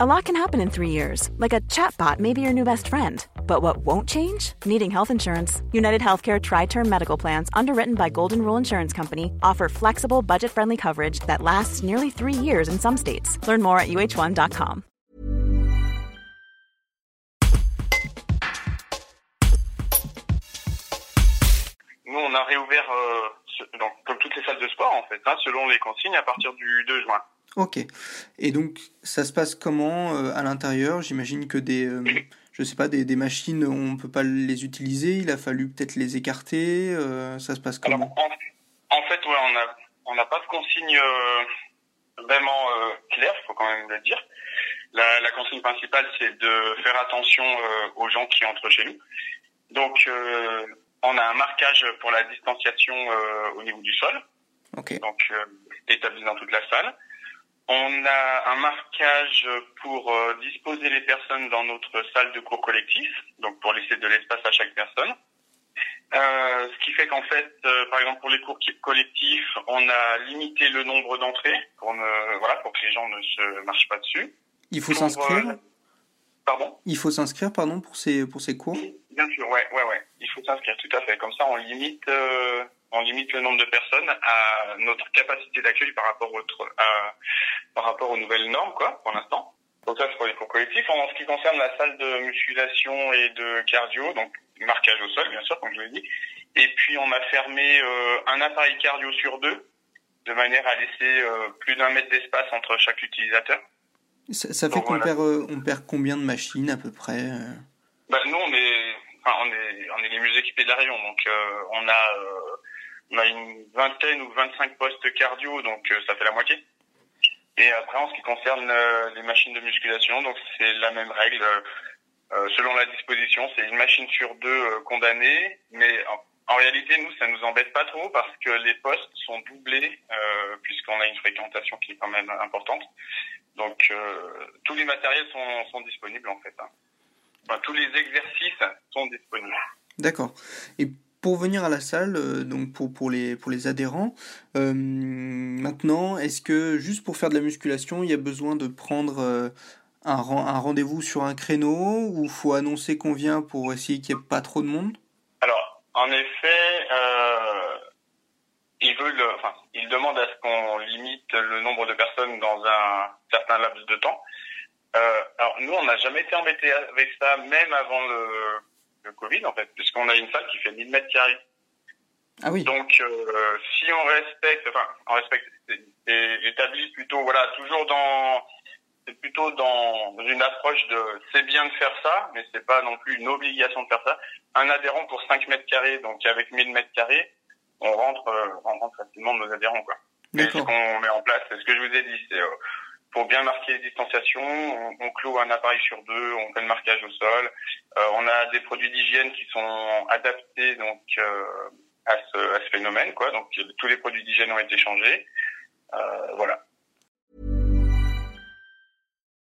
A lot can happen in three years, like a chatbot may be your new best friend. But what won't change? Needing health insurance. United Healthcare Tri Term Medical Plans, underwritten by Golden Rule Insurance Company, offer flexible, budget friendly coverage that lasts nearly three years in some states. Learn more at uh1.com. Nous, on a réouvert, euh, comme toutes les salles de sport, en fait, hein, selon les consignes, à partir du 2 juin. Ok. Et donc, ça se passe comment euh, à l'intérieur? J'imagine que des, euh, je sais pas, des, des machines, on peut pas les utiliser. Il a fallu peut-être les écarter. euh, ça se passe Alors, comment? en, en fait, ouais, on a, on n'a pas de consigne vraiment claire, il faut quand même le dire. La, la consigne principale, c'est de faire attention aux gens qui entrent chez nous. Donc, on a un marquage pour la distanciation au niveau du sol, Ok. donc établi dans toute la salle. On a un marquage pour euh, disposer les personnes dans notre salle de cours collectif, donc pour laisser de l'espace à chaque personne. Euh, ce qui fait qu'en fait, euh, par exemple pour les cours collectifs, on a limité le nombre d'entrées pour ne voilà pour que les gens ne se marchent pas dessus. Il faut s'inscrire? euh, Pardon? Il faut s'inscrire, pardon, pour ces, pour ces cours? Bien sûr, ouais, ouais, ouais. Il faut s'inscrire, tout à fait. Comme ça, on limite, euh, on limite le nombre de personnes à notre capacité d'accueil par rapport au, tr- à- par rapport aux nouvelles normes, quoi, pour l'instant. Donc ça, c'est pour les cours collectifs. En ce qui concerne la salle de musculation et de cardio, donc marquage au sol, bien sûr, comme je l'ai dit. Et puis, on a fermé euh, un appareil cardio sur deux, de manière à laisser euh, plus d'un mètre d'espace entre chaque utilisateur. Ça, ça fait Donc, qu'on voilà. perd, euh, on perd combien de machines à peu près? Bah, nous, on est, enfin, on est, on est les mieux équipés de la région, donc on a, on a une vingtaine ou 25 postes cardio, donc euh, ça fait la moitié. Et après, en ce qui concerne euh, les machines de musculation, donc c'est la même règle. euh, selon la disposition, c'est une machine sur deux condamnée, mais en, réalité, nous, ça nous embête pas trop parce que les postes sont doublés puisqu'on a une fréquentation qui est quand même importante. Donc, tous les matériels sont, sont disponibles en fait. hein. Enfin, tous les exercices sont disponibles. D'accord. Et pour venir à la salle, euh, donc pour, pour les, pour les adhérents, euh, maintenant, est-ce que juste pour faire de la musculation, il y a besoin de prendre euh, un, un rendez-vous sur un créneau ou faut annoncer qu'on vient pour essayer qu'il n'y ait pas trop de monde? Alors, en effet, ils veulent, enfin, ils demandent à ce qu'on limite le nombre de personnes dans un certain laps de temps. Alors, nous, on n'a jamais été embêtés avec ça, même avant le, le Covid, en fait, puisqu'on a une salle qui fait 1000 mètres carrés. Ah oui. Donc, euh, si on respecte, enfin, on respecte, c'est établi plutôt, voilà, toujours dans, c'est plutôt dans une approche de, c'est bien de faire ça, mais c'est pas non plus une obligation de faire ça. Un adhérent pour 5 mètres carrés, donc avec 1000 mètres carrés, on rentre, euh, on rentre facilement nos adhérents, quoi. Et ce qu'on met en place, c'est ce que je vous ai dit, c'est euh, pour bien marquer les distanciations, on, on cloue un appareil sur deux, on fait le marquage au sol. Euh, on a des produits d'hygiène qui sont adaptés donc euh, à, ce, à ce phénomène, quoi. Donc tous les produits d'hygiène ont été changés. Euh, voilà.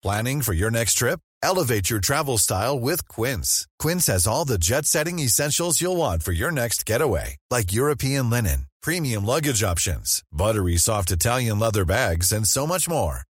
Planning for your next trip? Elevate your travel style with Quince. Quince has all the jet setting essentials you'll want for your next getaway, like European linen, premium luggage options, buttery soft Italian leather bags, and so much more.